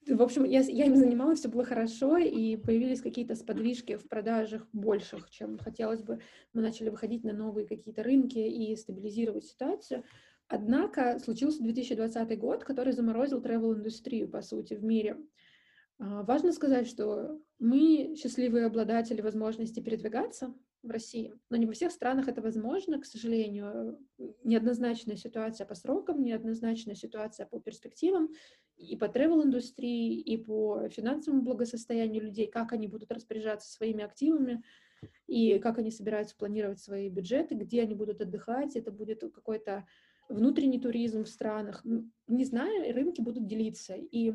в общем, я, я им занималась, все было хорошо, и появились какие-то сподвижки в продажах больших, чем хотелось бы. Мы начали выходить на новые какие-то рынки и стабилизировать ситуацию. Однако случился 2020 год, который заморозил travel-индустрию, по сути, в мире. А, важно сказать, что мы счастливые обладатели возможности передвигаться, в России. Но не во всех странах это возможно, к сожалению. Неоднозначная ситуация по срокам, неоднозначная ситуация по перспективам и по travel-индустрии, и по финансовому благосостоянию людей, как они будут распоряжаться своими активами, и как они собираются планировать свои бюджеты, где они будут отдыхать, это будет какой-то внутренний туризм в странах. Не знаю, рынки будут делиться. И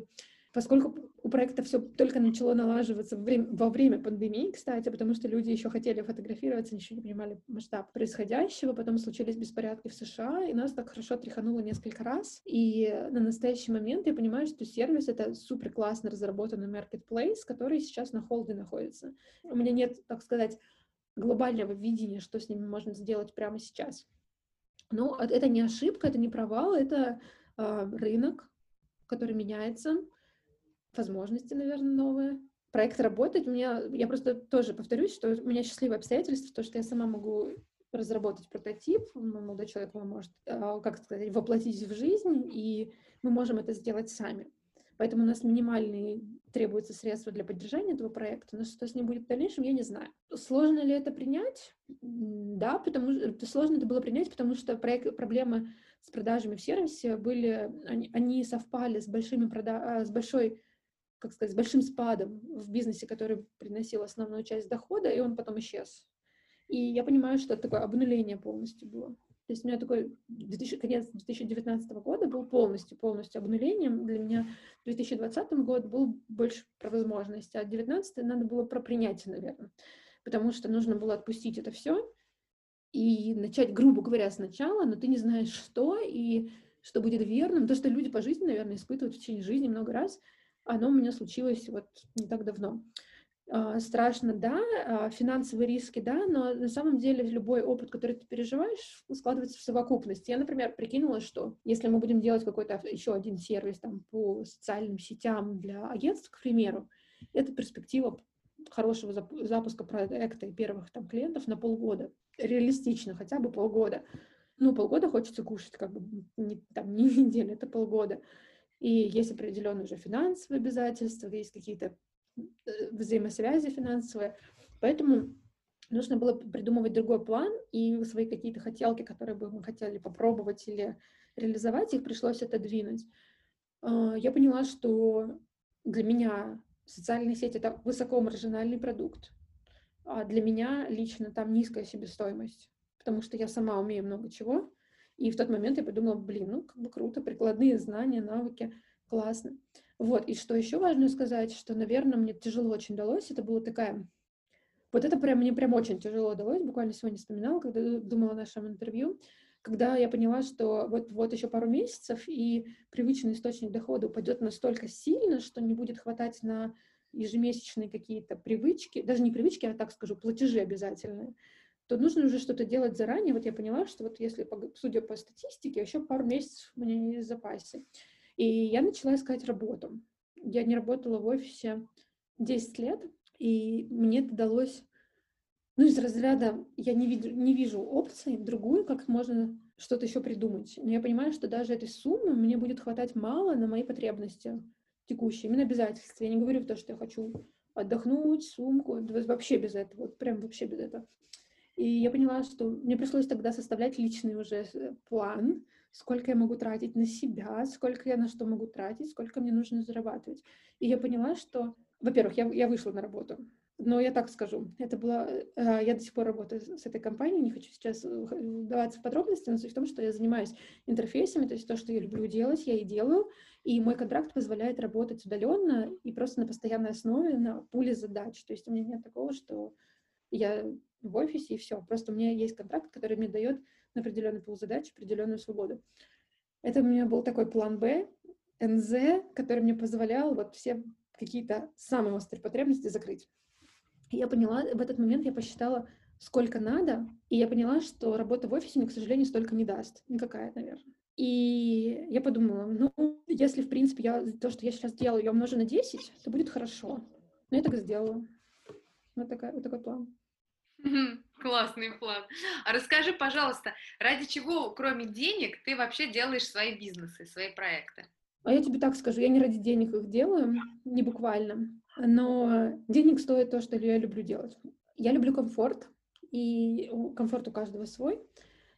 Поскольку у проекта все только начало налаживаться во время пандемии, кстати, потому что люди еще хотели фотографироваться, еще не понимали масштаб происходящего, потом случились беспорядки в США, и нас так хорошо тряхануло несколько раз. И на настоящий момент я понимаю, что сервис — это супер классно разработанный marketplace, который сейчас на холде находится. У меня нет, так сказать, глобального видения, что с ними можно сделать прямо сейчас. Но это не ошибка, это не провал, это э, рынок, который меняется, возможности, наверное, новые. Проект работает. У меня, я просто тоже повторюсь, что у меня счастливые обстоятельства, то, что я сама могу разработать прототип, молодой человек его может, а, как сказать, воплотить в жизнь, и мы можем это сделать сами. Поэтому у нас минимальные требуются средства для поддержания этого проекта, но что с ним будет в дальнейшем, я не знаю. Сложно ли это принять? Да, потому что сложно это было принять, потому что проект, проблемы с продажами в сервисе были, они, они совпали с большими прода- а, с большой как сказать, с большим спадом в бизнесе, который приносил основную часть дохода, и он потом исчез. И я понимаю, что это такое обнуление полностью было. То есть у меня такой 2000, конец 2019 года был полностью, полностью обнулением. Для меня 2020 год был больше про возможности, а 2019 надо было про принятие, наверное. Потому что нужно было отпустить это все и начать, грубо говоря, сначала, но ты не знаешь что, и что будет верным, то, что люди по жизни, наверное, испытывают в течение жизни много раз, оно у меня случилось вот не так давно. А, страшно, да, а, финансовые риски, да, но на самом деле любой опыт, который ты переживаешь, складывается в совокупность. Я, например, прикинула, что если мы будем делать какой-то еще один сервис там по социальным сетям для агентств, к примеру, это перспектива хорошего запуска проекта и первых там клиентов на полгода. Реалистично, хотя бы полгода. Ну, полгода хочется кушать, как бы не, там, не неделю, это полгода. И есть определенные уже финансовые обязательства, есть какие-то Э, взаимосвязи финансовые. Поэтому нужно было придумывать другой план, и свои какие-то хотелки, которые бы мы хотели попробовать или реализовать, их пришлось отодвинуть. А, я поняла, что для меня социальные сети — это высокомаржинальный продукт, а для меня лично там низкая себестоимость, потому что я сама умею много чего, и в тот момент я подумала, блин, ну, как бы круто, прикладные знания, навыки, классно. Вот, и что еще важно сказать, что, наверное, мне тяжело очень далось, это была такая... Вот это прям мне прям очень тяжело далось, буквально сегодня вспоминала, когда думала о нашем интервью, когда я поняла, что вот, вот еще пару месяцев, и привычный источник дохода упадет настолько сильно, что не будет хватать на ежемесячные какие-то привычки, даже не привычки, а так скажу, платежи обязательные, то нужно уже что-то делать заранее. Вот я поняла, что вот если, судя по статистике, еще пару месяцев у меня есть в запасе. И я начала искать работу. Я не работала в офисе 10 лет, и мне это далось, ну, из разряда, я не, вижу, не вижу опции другую, как можно что-то еще придумать. Но я понимаю, что даже этой суммы мне будет хватать мало на мои потребности текущие, именно обязательства. Я не говорю то, что я хочу отдохнуть, сумку, вообще без этого, вот прям вообще без этого. И я поняла, что мне пришлось тогда составлять личный уже э, план, сколько я могу тратить на себя, сколько я на что могу тратить, сколько мне нужно зарабатывать. И я поняла, что, во-первых, я, я вышла на работу, но я так скажу, это было, э, я до сих пор работаю с этой компанией, не хочу сейчас э, вдаваться в подробности, но суть в том, что я занимаюсь интерфейсами, то есть то, что я люблю делать, я и делаю, и мой контракт позволяет работать удаленно и просто на постоянной основе, на пуле задач, то есть у меня нет такого, что я в офисе и все, просто у меня есть контракт, который мне дает на определенный задач, определенную свободу. Это у меня был такой план Б, НЗ, который мне позволял вот все какие-то самые острые потребности закрыть. И я поняла, в этот момент я посчитала, сколько надо, и я поняла, что работа в офисе мне, к сожалению, столько не даст. Никакая, наверное. И я подумала, ну, если, в принципе, я, то, что я сейчас делаю, я умножу на 10, то будет хорошо. Но я так сделала. Вот, такая, вот такой план. Классный план. А расскажи, пожалуйста, ради чего, кроме денег, ты вообще делаешь свои бизнесы, свои проекты? А я тебе так скажу, я не ради денег их делаю, не буквально, но денег стоит то, что я люблю делать. Я люблю комфорт, и комфорт у каждого свой.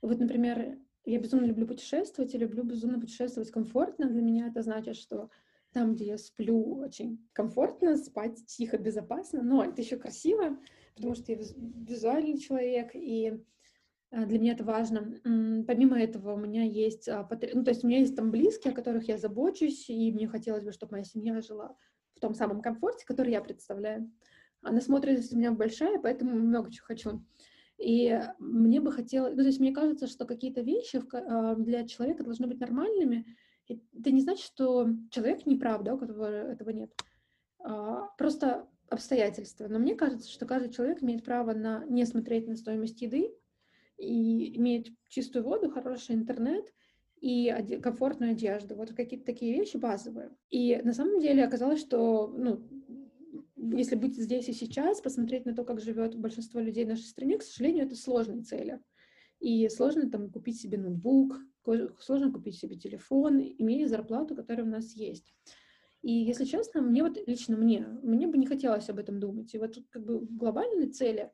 Вот, например, я безумно люблю путешествовать, и люблю безумно путешествовать комфортно. Для меня это значит, что там, где я сплю, очень комфортно, спать тихо, безопасно, но это еще красиво, потому что я визуальный человек, и а, для меня это важно. Помимо этого, у меня есть, а, ну, то есть у меня есть там близкие, о которых я забочусь, и мне хотелось бы, чтобы моя семья жила в том самом комфорте, который я представляю. А насмотренность у меня большая, поэтому много чего хочу. И мне бы хотелось, ну, то есть мне кажется, что какие-то вещи а, для человека должны быть нормальными. Это не значит, что человек неправ, да, у которого этого нет. Просто обстоятельства. Но мне кажется, что каждый человек имеет право на не смотреть на стоимость еды и иметь чистую воду, хороший интернет и комфортную одежду. Вот какие-то такие вещи базовые. И на самом деле оказалось, что ну, если быть здесь и сейчас, посмотреть на то, как живет большинство людей в нашей стране, к сожалению, это сложные цели. И сложно там купить себе ноутбук, сложно купить себе телефон, имея зарплату, которая у нас есть. И, если честно, мне вот лично мне, мне бы не хотелось об этом думать. И вот как бы глобальные цели,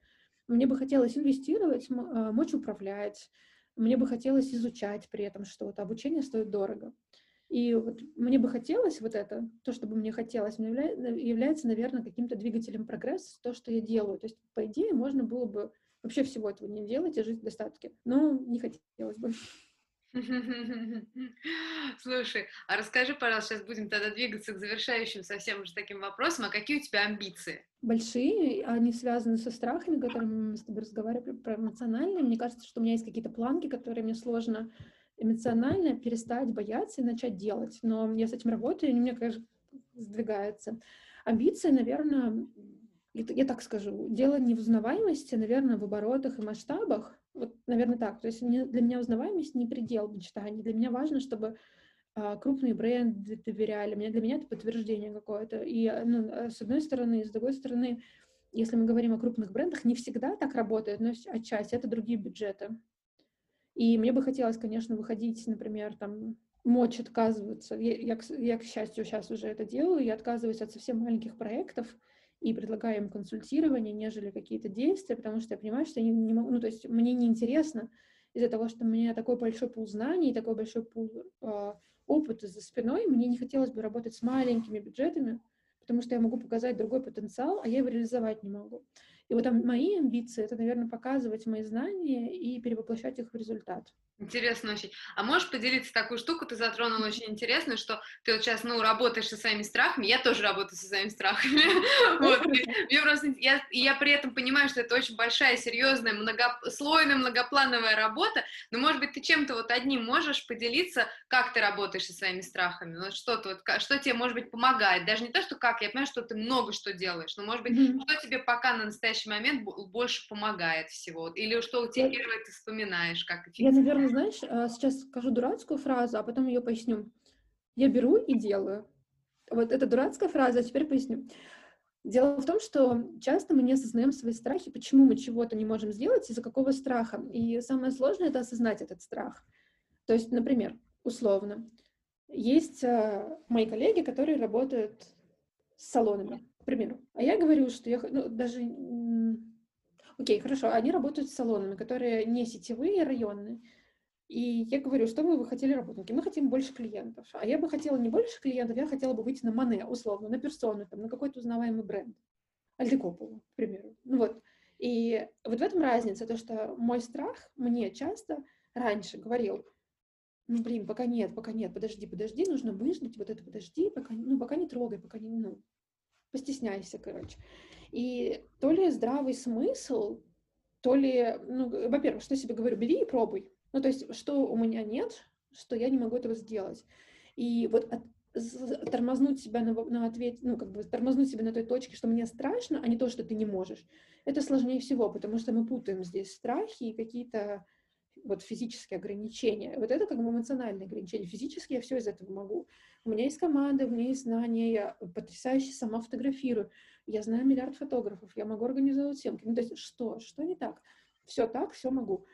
мне бы хотелось инвестировать, а, мочь управлять, мне бы хотелось изучать при этом что-то. Обучение стоит дорого. И вот мне бы хотелось вот это, то, что бы мне хотелось, является, наверное, каким-то двигателем прогресса, то, что я делаю. То есть, по идее, можно было бы вообще всего этого не делать и жить в достатке. Но не хотелось бы. Слушай, а расскажи, пожалуйста, сейчас будем тогда двигаться к завершающим совсем уже таким вопросам, а какие у тебя амбиции? Большие, они связаны со страхами, которыми мы с тобой разговаривали, про эмоциональные. Мне кажется, что у меня есть какие-то планки, которые мне сложно эмоционально перестать бояться и начать делать. Но я с этим работаю, и мне, конечно, сдвигается. Амбиции, наверное, я так скажу, дело не в узнаваемости, наверное, в оборотах и масштабах. Вот, наверное, так. То есть для меня узнаваемость не предел мечтаний. Для меня важно, чтобы а, крупные бренды доверяли. Мне, для меня это подтверждение какое-то. И ну, а, с одной стороны, и с другой стороны, если мы говорим о крупных брендах, не всегда так работает, но отчасти это другие бюджеты. И мне бы хотелось, конечно, выходить, например, там, мочь отказываться. Я, я, я, к счастью, сейчас уже это делаю, я отказываюсь от совсем маленьких проектов и предлагаю им консультирование, нежели какие-то действия, потому что я понимаю, что я не, не могу, ну, то есть мне неинтересно из-за того, что у меня такой большой пул знаний, такой большой пул э, опыта за спиной, мне не хотелось бы работать с маленькими бюджетами, потому что я могу показать другой потенциал, а я его реализовать не могу. И вот там мои амбиции — это, наверное, показывать мои знания и перевоплощать их в результат. Интересно очень. А можешь поделиться такую штуку, ты затронула очень интересно, что ты вот сейчас, ну, работаешь со своими страхами, я тоже работаю со своими страхами, вот, мне просто, я, я при этом понимаю, что это очень большая, серьезная, многослойная, многоплановая работа, но, может быть, ты чем-то вот одним можешь поделиться, как ты работаешь со своими страхами, вот что-то вот, что тебе, может быть, помогает, даже не то, что как, я понимаю, что ты много что делаешь, но, может быть, что тебе пока на настоящий момент больше помогает всего, или что у тебя первое ты вспоминаешь, как эффективно? Я, наверное, знаешь, а, сейчас скажу дурацкую фразу, а потом ее поясню. Я беру и делаю. Вот это дурацкая фраза, а теперь поясню. Дело в том, что часто мы не осознаем свои страхи, почему мы чего-то не можем сделать, из-за какого страха. И самое сложное — это осознать этот страх. То есть, например, условно, есть э, мои коллеги, которые работают с салонами, к примеру. А я говорю, что я ну, даже Окей, хорошо, они работают с салонами, которые не сетевые, районные. И я говорю, что бы вы хотели работники? Мы хотим больше клиентов. А я бы хотела не больше клиентов, я хотела бы выйти на Мане, условно, на персону, там, на какой-то узнаваемый бренд. Альдекопову, к примеру. Ну вот. И вот в этом разница, то, что мой страх мне часто раньше говорил, ну, блин, пока нет, пока нет, подожди, подожди, нужно выждать, вот это подожди, пока, ну, пока не трогай, пока не, ну, постесняйся, короче. И то ли здравый смысл, то ли, ну, во-первых, что я себе говорю, бери и пробуй. Ну, то есть, что у меня нет, что я не могу этого сделать. И вот от, тормознуть себя на, на ответ, ну, как бы тормознуть себя на той точке, что мне страшно, а не то, что ты не можешь. Это сложнее всего, потому что мы путаем здесь страхи и какие-то вот физические ограничения. Вот это как бы эмоциональные ограничения. Физически я все из этого могу. У меня есть команда, у меня есть знания, я потрясающе сама фотографирую. Я знаю миллиард фотографов, я могу организовывать съемки. Ну, то есть что? Что не так? Все так, все могу.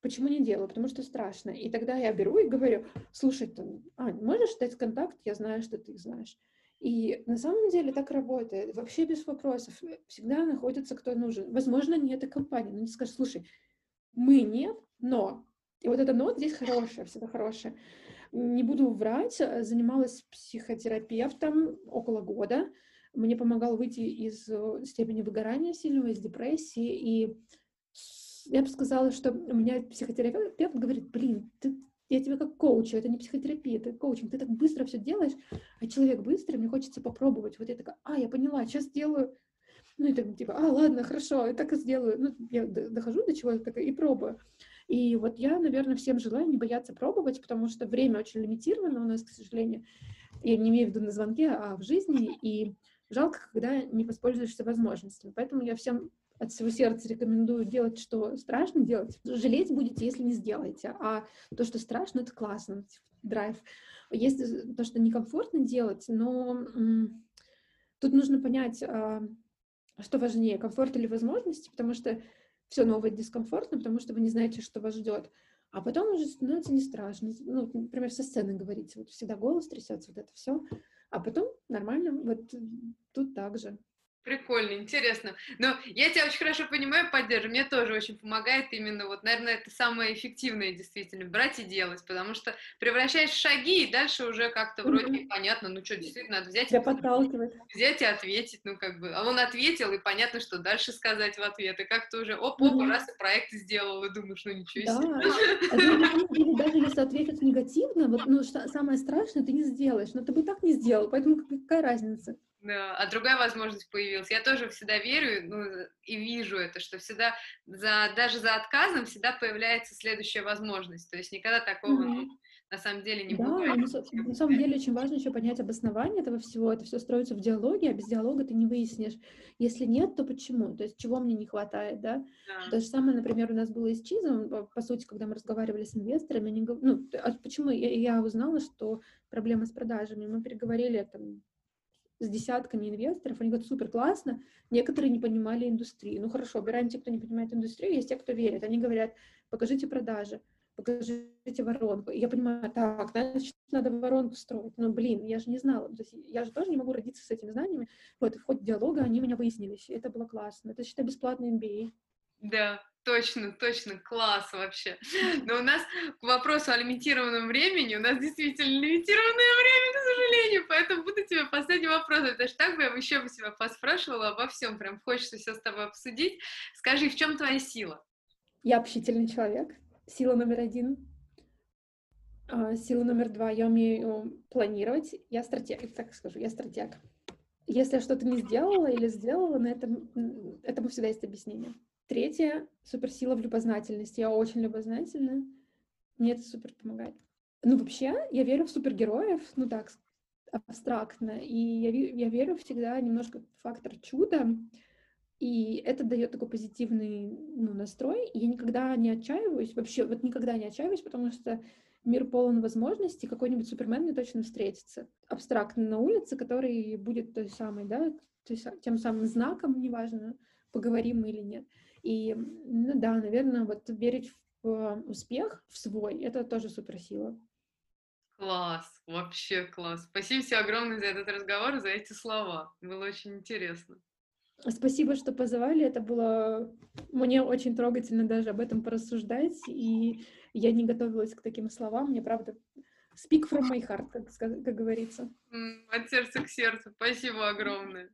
Почему не делаю? Потому что страшно. И тогда я беру и говорю, слушай, ты, Ань, можешь дать контакт? Я знаю, что ты знаешь. И на самом деле так работает. Вообще без вопросов. Всегда находится кто нужен. Возможно, не эта компания, но не скажешь, слушай, мы нет, но. И вот это но здесь хорошее, всегда хорошее. Не буду врать, занималась психотерапевтом около года. Мне помогал выйти из э, степени выгорания сильного, из депрессии. И я бы сказала, что у меня психотерапевт говорит, блин, ты, я тебе как коуч, это не психотерапия, это коучинг, ты так быстро все делаешь, а человек быстрый, мне хочется попробовать. Вот я такая, а, я поняла, сейчас сделаю. Ну, и так, типа, а, ладно, хорошо, я так и сделаю. Ну, я дохожу до чего-то и пробую. И вот я, наверное, всем желаю не бояться пробовать, потому что время очень лимитировано у нас, к сожалению. Я не имею в виду на звонке, а в жизни. И жалко, когда не воспользуешься возможностями. Поэтому я всем от всего сердца рекомендую делать, что страшно делать. Жалеть будете, если не сделаете. А то, что страшно, это классно, драйв. Есть то, что некомфортно делать, но тут нужно понять, а, что важнее, комфорт или возможности, потому что все новое дискомфортно, потому что вы не знаете, что вас ждет. А потом уже становится не страшно. Ну, например, со сцены говорить, вот всегда голос трясется, вот это все. А потом нормально, вот тут также. Прикольно, интересно. Но я тебя очень хорошо понимаю, поддерживаю. Мне тоже очень помогает именно вот, наверное, это самое эффективное действительно, брать и делать, потому что превращаешь в шаги, и дальше уже как-то вроде mm-hmm. понятно, ну что, действительно, надо взять, и, взять и ответить, ну как бы. А он ответил, и понятно, что дальше сказать в ответ. И как-то уже оп-оп, mm-hmm. раз и проект сделал, и думаешь, ну ничего себе. Да. даже если ответить негативно, вот, ну, самое страшное ты не сделаешь, но ты бы так не сделал, поэтому какая разница? Да, а другая возможность появилась. Я тоже всегда верю ну, и вижу это, что всегда за, даже за отказом всегда появляется следующая возможность. То есть никогда такого mm-hmm. на самом деле не да, бывает. На, на самом деле очень важно еще понять обоснование этого всего. Это все строится в диалоге, а без диалога ты не выяснишь. Если нет, то почему? То есть чего мне не хватает, да? да. То же самое, например, у нас было и с Чизом, по сути, когда мы разговаривали с инвесторами, они, ну, а почему я, я узнала, что проблема с продажами? Мы переговорили там с десятками инвесторов, они говорят, супер, классно, некоторые не понимали индустрию. Ну хорошо, убираем те, кто не понимает индустрию, есть те, кто верит. Они говорят, покажите продажи, покажите воронку. И я понимаю, так, значит, надо воронку строить. Но, блин, я же не знала. То есть я же тоже не могу родиться с этими знаниями. Вот, в ходе диалога они меня выяснились. Это было классно. Это, считай, бесплатный MBA. Да, точно, точно, класс вообще. Но у нас к вопросу о лимитированном времени, у нас действительно лимитированное время, к сожалению, поэтому буду тебе последний вопрос, потому что так бы я еще бы себя поспрашивала обо всем, прям хочется все с тобой обсудить. Скажи, в чем твоя сила? Я общительный человек, сила номер один. А, сила номер два, я умею планировать, я стратег, так скажу, я стратег. Если я что-то не сделала или сделала, на этом, этому всегда есть объяснение. Третье — суперсила в любознательности. Я очень любознательна. Мне это супер помогает. Ну, вообще, я верю в супергероев, ну так, абстрактно. И я, я верю всегда немножко в фактор чуда. И это дает такой позитивный ну, настрой. Я никогда не отчаиваюсь, вообще, вот никогда не отчаиваюсь, потому что мир полон возможностей, какой-нибудь супермен мне точно встретится. Абстрактно на улице, который будет той самой, да, тем самым знаком, неважно, поговорим мы или нет. И, ну да, наверное, вот верить в успех, в свой, это тоже суперсила. Класс, вообще класс. Спасибо тебе огромное за этот разговор, за эти слова. Было очень интересно. Спасибо, что позвали. Это было мне очень трогательно даже об этом порассуждать. И я не готовилась к таким словам. Мне правда speak from my heart, как, как говорится. От сердца к сердцу. Спасибо огромное.